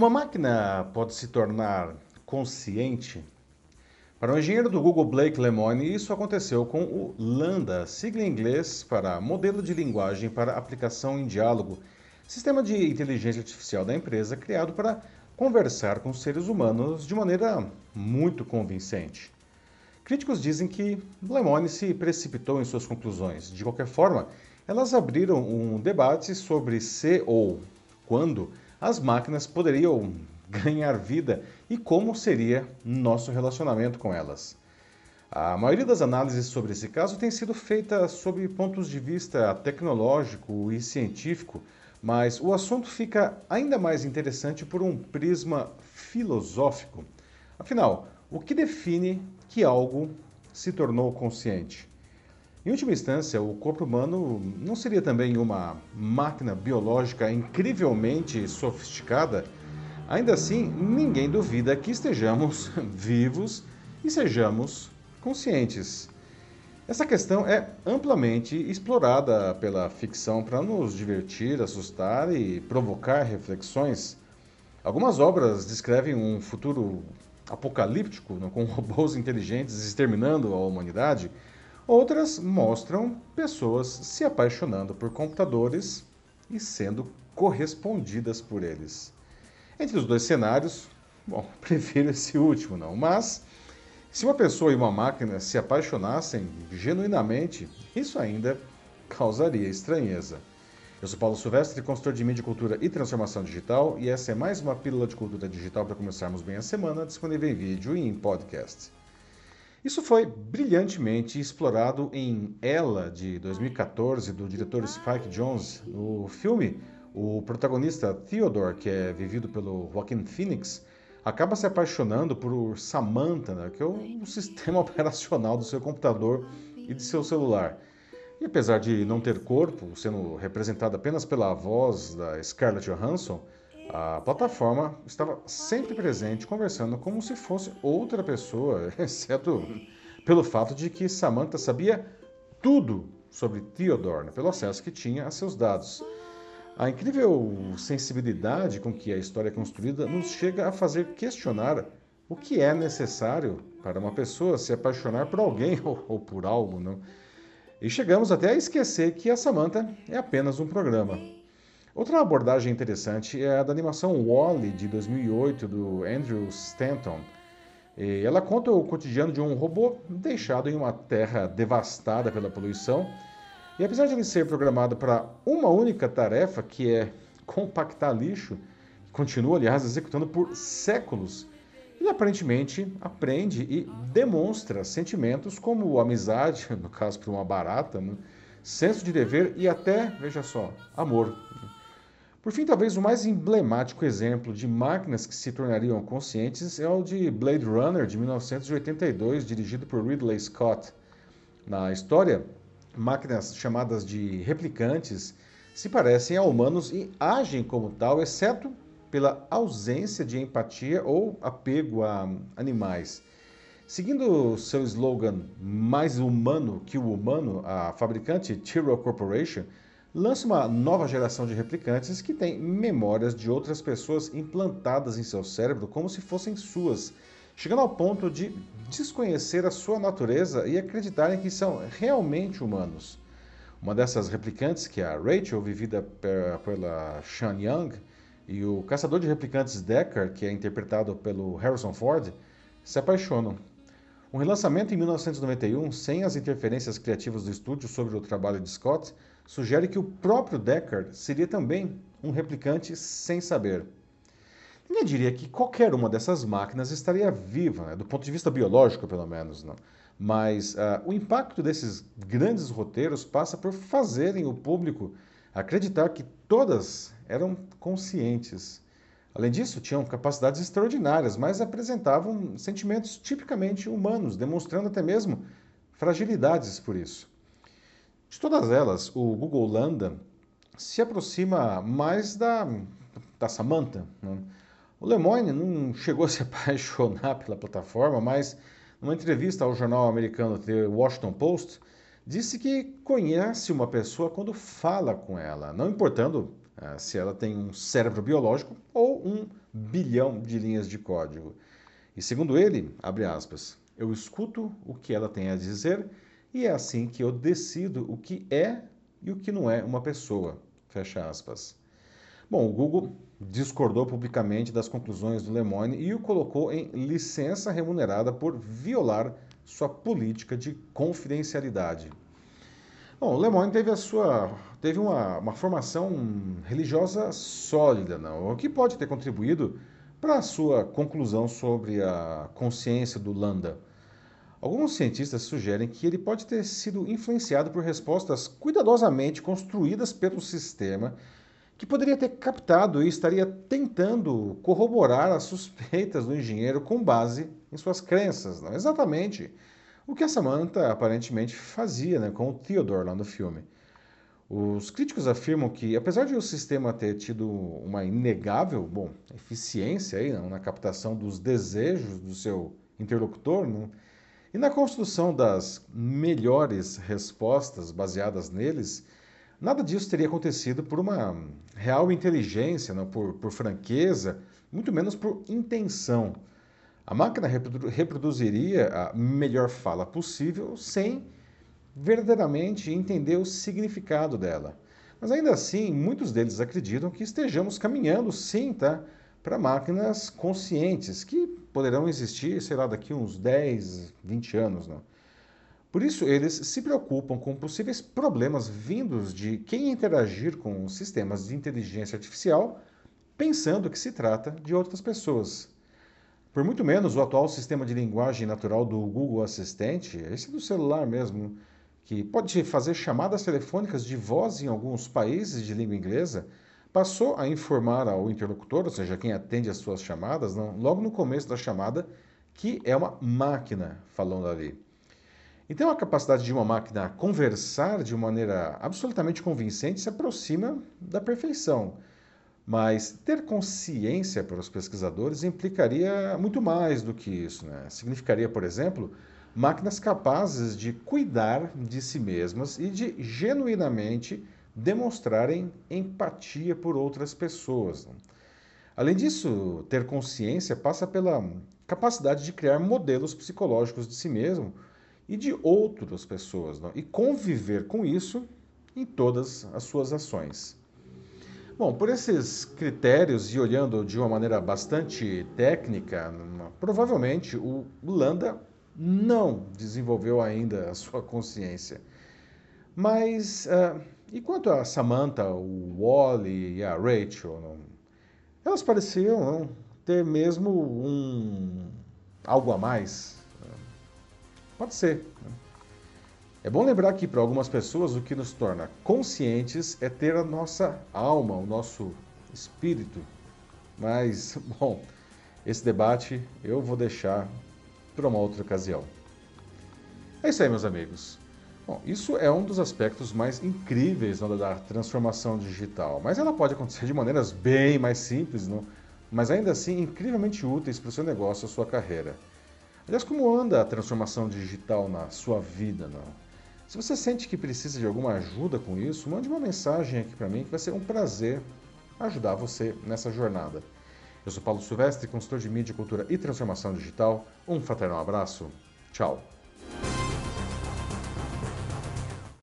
Uma máquina pode se tornar consciente? Para o engenheiro do Google Blake Lemoine, isso aconteceu com o Lambda, sigla em inglês para Modelo de Linguagem para Aplicação em Diálogo, sistema de inteligência artificial da empresa criado para conversar com seres humanos de maneira muito convincente. Críticos dizem que Lemoine se precipitou em suas conclusões. De qualquer forma, elas abriram um debate sobre se ou quando as máquinas poderiam ganhar vida e como seria nosso relacionamento com elas. A maioria das análises sobre esse caso tem sido feita sob pontos de vista tecnológico e científico, mas o assunto fica ainda mais interessante por um prisma filosófico. Afinal, o que define que algo se tornou consciente? Em última instância, o corpo humano não seria também uma máquina biológica incrivelmente sofisticada? Ainda assim, ninguém duvida que estejamos vivos e sejamos conscientes. Essa questão é amplamente explorada pela ficção para nos divertir, assustar e provocar reflexões. Algumas obras descrevem um futuro apocalíptico, com robôs inteligentes exterminando a humanidade. Outras mostram pessoas se apaixonando por computadores e sendo correspondidas por eles. Entre os dois cenários, bom, prefiro esse último não, mas se uma pessoa e uma máquina se apaixonassem genuinamente, isso ainda causaria estranheza. Eu sou Paulo Silvestre, consultor de mídia, cultura e transformação digital, e essa é mais uma pílula de cultura digital para começarmos bem a semana, disponível em vídeo e em podcast. Isso foi brilhantemente explorado em Ela, de 2014, do diretor Spike Jonze. No filme, o protagonista Theodore, que é vivido pelo Joaquin Phoenix, acaba se apaixonando por Samantha, né, que é o sistema operacional do seu computador e de seu celular. E apesar de não ter corpo, sendo representado apenas pela voz da Scarlett Johansson, a plataforma estava sempre presente, conversando como se fosse outra pessoa, exceto pelo fato de que Samantha sabia tudo sobre Theodore, né, pelo acesso que tinha a seus dados. A incrível sensibilidade com que a história é construída nos chega a fazer questionar o que é necessário para uma pessoa se apaixonar por alguém ou, ou por algo. Não? E chegamos até a esquecer que a Samantha é apenas um programa. Outra abordagem interessante é a da animação Wall-E de 2008 do Andrew Stanton. Ela conta o cotidiano de um robô deixado em uma terra devastada pela poluição. E apesar de ele ser programado para uma única tarefa, que é compactar lixo, continua, aliás, executando por séculos, ele aparentemente aprende e demonstra sentimentos como amizade, no caso para uma barata, né? senso de dever e até, veja só, amor. Por fim, talvez o mais emblemático exemplo de máquinas que se tornariam conscientes é o de Blade Runner de 1982, dirigido por Ridley Scott. Na história, máquinas chamadas de replicantes se parecem a humanos e agem como tal, exceto pela ausência de empatia ou apego a animais. Seguindo seu slogan mais humano que o humano, a fabricante Tyrrell Corporation lança uma nova geração de replicantes que tem memórias de outras pessoas implantadas em seu cérebro como se fossem suas, chegando ao ponto de desconhecer a sua natureza e acreditarem que são realmente humanos. Uma dessas replicantes, que é a Rachel, vivida pela Sean Young, e o caçador de replicantes Deckard, que é interpretado pelo Harrison Ford, se apaixonam. Um relançamento em 1991, sem as interferências criativas do estúdio sobre o trabalho de Scott, sugere que o próprio Deckard seria também um replicante sem saber. Ninguém diria que qualquer uma dessas máquinas estaria viva, né? do ponto de vista biológico, pelo menos. Não. Mas uh, o impacto desses grandes roteiros passa por fazerem o público acreditar que todas eram conscientes. Além disso, tinham capacidades extraordinárias, mas apresentavam sentimentos tipicamente humanos, demonstrando até mesmo fragilidades por isso. De todas elas, o Google Lambda se aproxima mais da, da Samantha. Né? O Lemoyne não chegou a se apaixonar pela plataforma, mas numa entrevista ao jornal americano The Washington Post, disse que conhece uma pessoa quando fala com ela, não importando se ela tem um cérebro biológico ou um bilhão de linhas de código. E segundo ele, abre aspas, eu escuto o que ela tem a dizer e é assim que eu decido o que é e o que não é uma pessoa. Fecha aspas. Bom, o Google discordou publicamente das conclusões do Lemone e o colocou em licença remunerada por violar sua política de confidencialidade. Bom, o Lemone teve a sua teve uma, uma formação religiosa sólida, não? o que pode ter contribuído para a sua conclusão sobre a consciência do Landa. Alguns cientistas sugerem que ele pode ter sido influenciado por respostas cuidadosamente construídas pelo sistema, que poderia ter captado e estaria tentando corroborar as suspeitas do engenheiro com base em suas crenças. Não exatamente o que a Samantha aparentemente fazia né, com o Theodore lá no filme. Os críticos afirmam que, apesar de o sistema ter tido uma inegável bom, eficiência aí, não, na captação dos desejos do seu interlocutor, não, e na construção das melhores respostas baseadas neles, nada disso teria acontecido por uma real inteligência, não, por, por franqueza, muito menos por intenção. A máquina reprodu reproduziria a melhor fala possível sem verdadeiramente entender o significado dela. Mas ainda assim, muitos deles acreditam que estejamos caminhando, sim, tá? para máquinas conscientes, que poderão existir, sei lá, daqui uns 10, 20 anos. Não? Por isso, eles se preocupam com possíveis problemas vindos de quem interagir com sistemas de inteligência artificial pensando que se trata de outras pessoas. Por muito menos o atual sistema de linguagem natural do Google Assistente, esse do celular mesmo, que pode fazer chamadas telefônicas de voz em alguns países de língua inglesa, passou a informar ao interlocutor, ou seja, quem atende as suas chamadas, não, logo no começo da chamada, que é uma máquina falando ali. Então, a capacidade de uma máquina conversar de maneira absolutamente convincente se aproxima da perfeição. Mas ter consciência para os pesquisadores implicaria muito mais do que isso. Né? Significaria, por exemplo, máquinas capazes de cuidar de si mesmas e de genuinamente demonstrarem empatia por outras pessoas. Além disso, ter consciência passa pela capacidade de criar modelos psicológicos de si mesmo e de outras pessoas, não? e conviver com isso em todas as suas ações. Bom, por esses critérios e olhando de uma maneira bastante técnica, provavelmente o Landa não desenvolveu ainda a sua consciência. Mas uh, e quanto a Samantha, o Wally e a Rachel, não? elas pareciam não, ter mesmo um algo a mais. Pode ser. Né? É bom lembrar que para algumas pessoas o que nos torna conscientes é ter a nossa alma, o nosso espírito. Mas, bom, esse debate eu vou deixar para uma outra ocasião. É isso aí, meus amigos. Bom, isso é um dos aspectos mais incríveis da transformação digital, mas ela pode acontecer de maneiras bem mais simples, não? mas ainda assim incrivelmente úteis para o seu negócio, a sua carreira. Aliás, como anda a transformação digital na sua vida? Não? Se você sente que precisa de alguma ajuda com isso, mande uma mensagem aqui para mim que vai ser um prazer ajudar você nessa jornada. Eu sou Paulo Silvestre, consultor de mídia, cultura e transformação digital. Um fraternal abraço. Tchau.